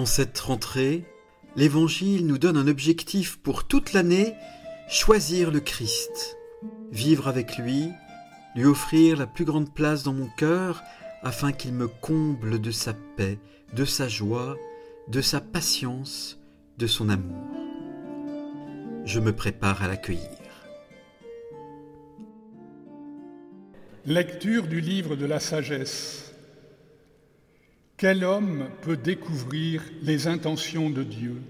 En cette rentrée, l'Évangile nous donne un objectif pour toute l'année, choisir le Christ, vivre avec lui, lui offrir la plus grande place dans mon cœur afin qu'il me comble de sa paix, de sa joie, de sa patience, de son amour. Je me prépare à l'accueillir. Lecture du livre de la sagesse. Quel homme peut découvrir les intentions de Dieu?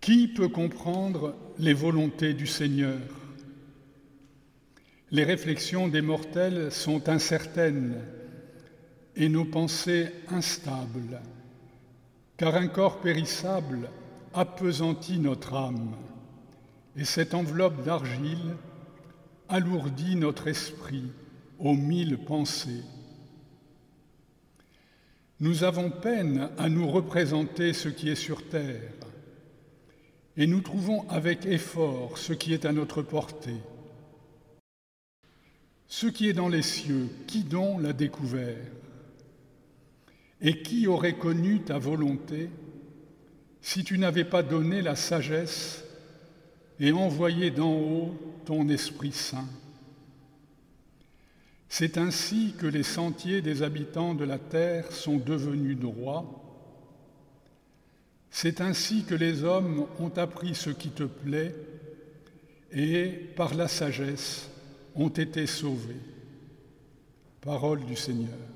Qui peut comprendre les volontés du Seigneur? Les réflexions des mortels sont incertaines et nos pensées instables, car un corps périssable appesantit notre âme, et cette enveloppe d'argile alourdit notre esprit aux mille pensées. Nous avons peine à nous représenter ce qui est sur terre, et nous trouvons avec effort ce qui est à notre portée. Ce qui est dans les cieux, qui donc l'a découvert? Et qui aurait connu ta volonté si tu n'avais pas donné la sagesse et envoyé d'en haut ton Esprit Saint? C'est ainsi que les sentiers des habitants de la terre sont devenus droits. C'est ainsi que les hommes ont appris ce qui te plaît et, par la sagesse, ont été sauvés. Parole du Seigneur.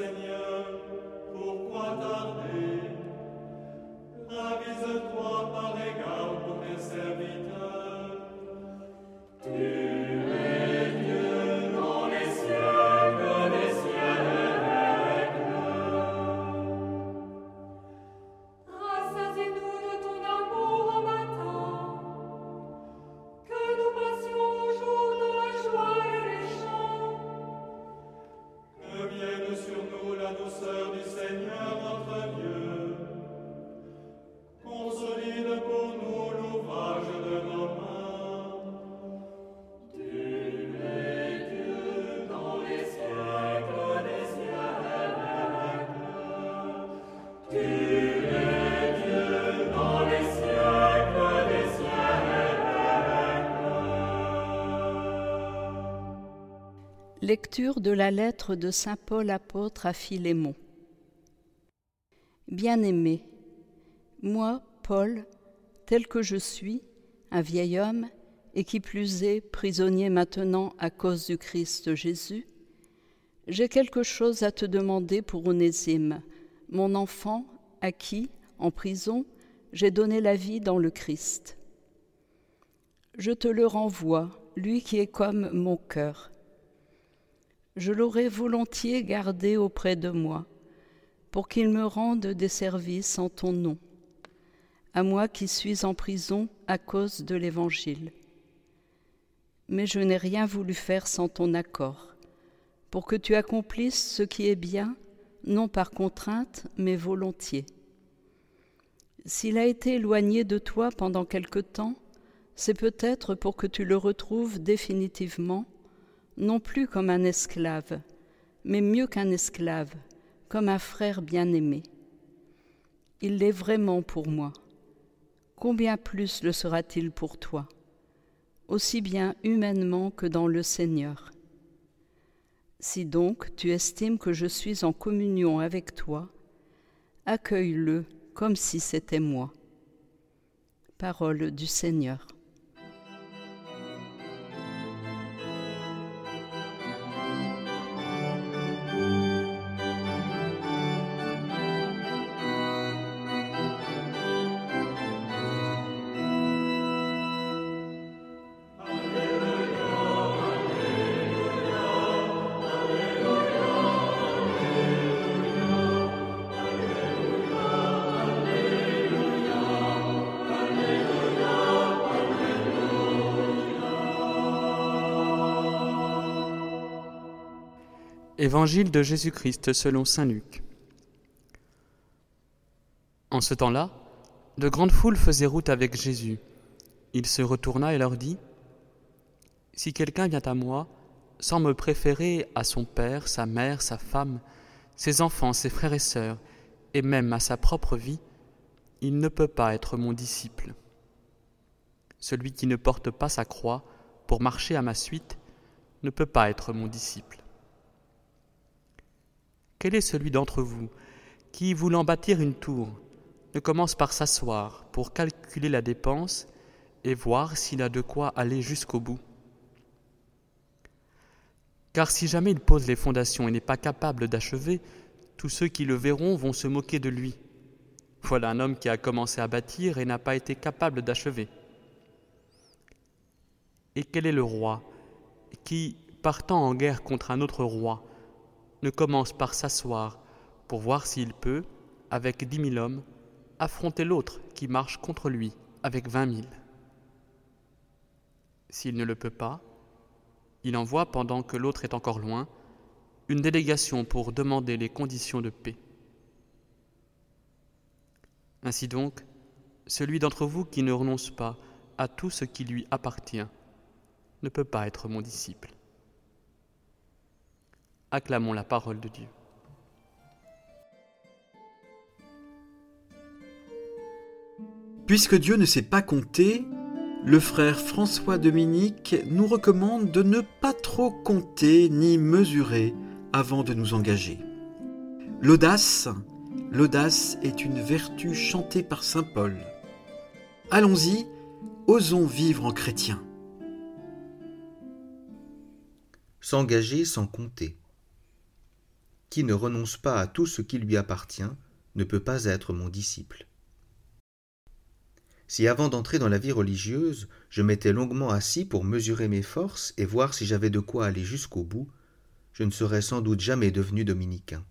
Seigneur, pourquoi tarder? Ravise-toi par égard pour tes serviteurs. Lecture de la lettre de Saint Paul apôtre à Philémon. Bien-aimé, moi, Paul, tel que je suis, un vieil homme, et qui plus est prisonnier maintenant à cause du Christ Jésus, j'ai quelque chose à te demander pour Onésime, mon enfant, à qui, en prison, j'ai donné la vie dans le Christ. Je te le renvoie, lui qui est comme mon cœur je l'aurais volontiers gardé auprès de moi, pour qu'il me rende des services en ton nom, à moi qui suis en prison à cause de l'Évangile. Mais je n'ai rien voulu faire sans ton accord, pour que tu accomplisses ce qui est bien non par contrainte, mais volontiers. S'il a été éloigné de toi pendant quelque temps, c'est peut-être pour que tu le retrouves définitivement, non plus comme un esclave, mais mieux qu'un esclave, comme un frère bien-aimé. Il l'est vraiment pour moi. Combien plus le sera-t-il pour toi, aussi bien humainement que dans le Seigneur? Si donc tu estimes que je suis en communion avec toi, accueille-le comme si c'était moi. Parole du Seigneur. Évangile de Jésus-Christ selon Saint Luc. En ce temps-là, de grandes foules faisaient route avec Jésus. Il se retourna et leur dit, Si quelqu'un vient à moi, sans me préférer à son père, sa mère, sa femme, ses enfants, ses frères et sœurs, et même à sa propre vie, il ne peut pas être mon disciple. Celui qui ne porte pas sa croix pour marcher à ma suite ne peut pas être mon disciple. Quel est celui d'entre vous qui, voulant bâtir une tour, ne commence par s'asseoir pour calculer la dépense et voir s'il a de quoi aller jusqu'au bout? Car si jamais il pose les fondations et n'est pas capable d'achever, tous ceux qui le verront vont se moquer de lui. Voilà un homme qui a commencé à bâtir et n'a pas été capable d'achever. Et quel est le roi qui, partant en guerre contre un autre roi, ne commence par s'asseoir pour voir s'il peut, avec dix mille hommes, affronter l'autre qui marche contre lui avec vingt mille. S'il ne le peut pas, il envoie, pendant que l'autre est encore loin, une délégation pour demander les conditions de paix. Ainsi donc, celui d'entre vous qui ne renonce pas à tout ce qui lui appartient ne peut pas être mon disciple. Acclamons la parole de Dieu. Puisque Dieu ne sait pas compter, le frère François Dominique nous recommande de ne pas trop compter ni mesurer avant de nous engager. L'audace, l'audace est une vertu chantée par Saint Paul. Allons-y, osons vivre en chrétien. S'engager sans compter. Qui ne renonce pas à tout ce qui lui appartient ne peut pas être mon disciple. Si avant d'entrer dans la vie religieuse, je m'étais longuement assis pour mesurer mes forces et voir si j'avais de quoi aller jusqu'au bout, je ne serais sans doute jamais devenu dominicain.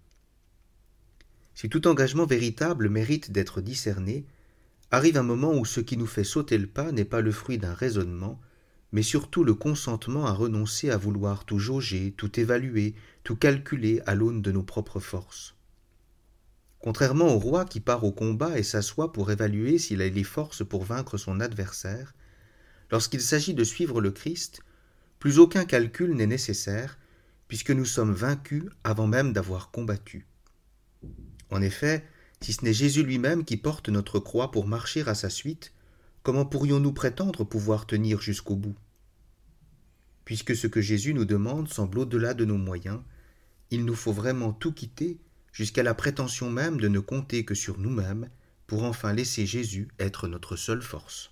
Si tout engagement véritable mérite d'être discerné, arrive un moment où ce qui nous fait sauter le pas n'est pas le fruit d'un raisonnement, mais surtout le consentement à renoncer à vouloir tout jauger, tout évaluer, tout calculer à l'aune de nos propres forces. Contrairement au roi qui part au combat et s'assoit pour évaluer s'il a les forces pour vaincre son adversaire, lorsqu'il s'agit de suivre le Christ, plus aucun calcul n'est nécessaire, puisque nous sommes vaincus avant même d'avoir combattu. En effet, si ce n'est Jésus lui-même qui porte notre croix pour marcher à sa suite, comment pourrions-nous prétendre pouvoir tenir jusqu'au bout? Puisque ce que Jésus nous demande semble au-delà de nos moyens, il nous faut vraiment tout quitter jusqu'à la prétention même de ne compter que sur nous-mêmes pour enfin laisser Jésus être notre seule force.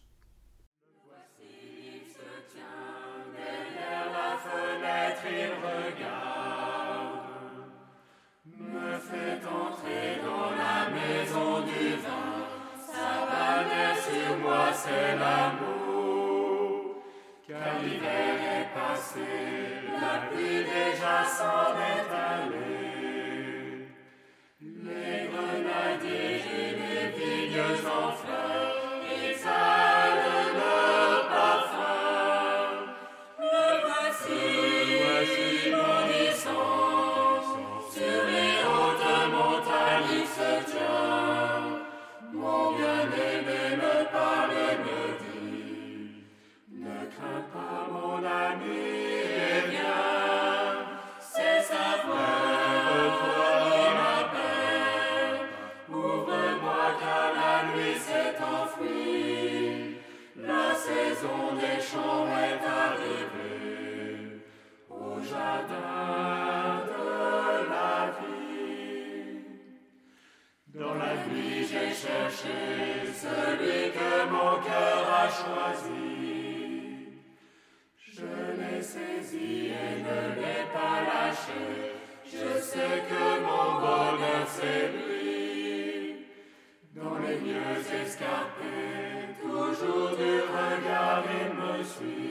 Il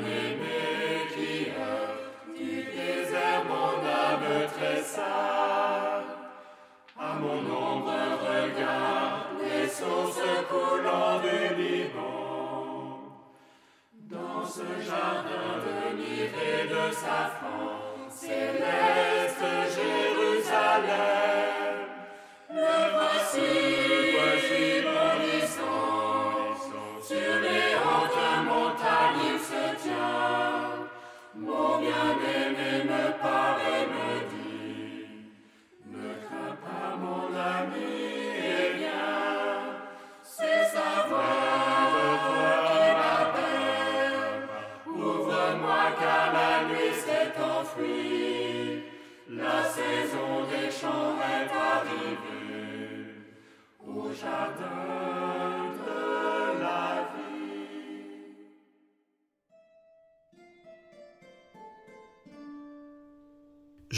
du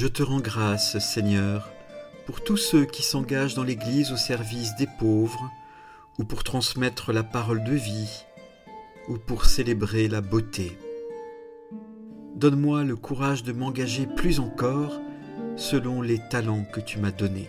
Je te rends grâce, Seigneur, pour tous ceux qui s'engagent dans l'Église au service des pauvres, ou pour transmettre la parole de vie, ou pour célébrer la beauté. Donne-moi le courage de m'engager plus encore selon les talents que tu m'as donnés.